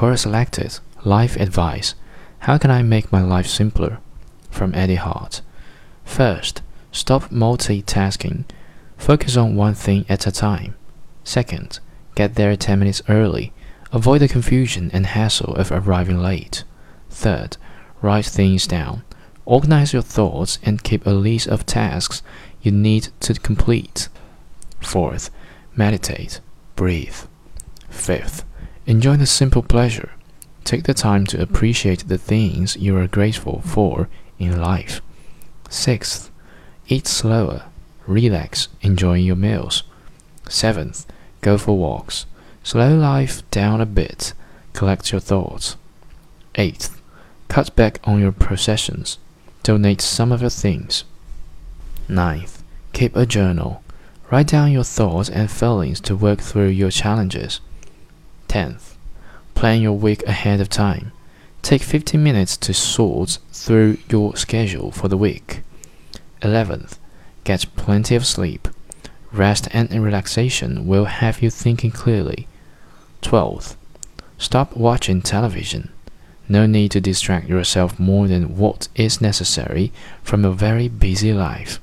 Quora selected Life Advice How can I make my life simpler? from Eddie Hart. First, stop multitasking. Focus on one thing at a time. Second, get there 10 minutes early. Avoid the confusion and hassle of arriving late. Third, write things down. Organize your thoughts and keep a list of tasks you need to complete. Fourth, meditate, breathe. Fifth, enjoy the simple pleasure. Take the time to appreciate the things you are grateful for in life. Sixth, eat slower, relax, enjoying your meals. Seventh, go for walks. Slow life down a bit, collect your thoughts. Eighth, cut back on your possessions. Donate some of your things. Ninth, keep a journal. Write down your thoughts and feelings to work through your challenges. Tenth, plan your week ahead of time. Take 15 minutes to sort through your schedule for the week. 11th, get plenty of sleep. Rest and relaxation will have you thinking clearly. 12th, stop watching television. No need to distract yourself more than what is necessary from a very busy life.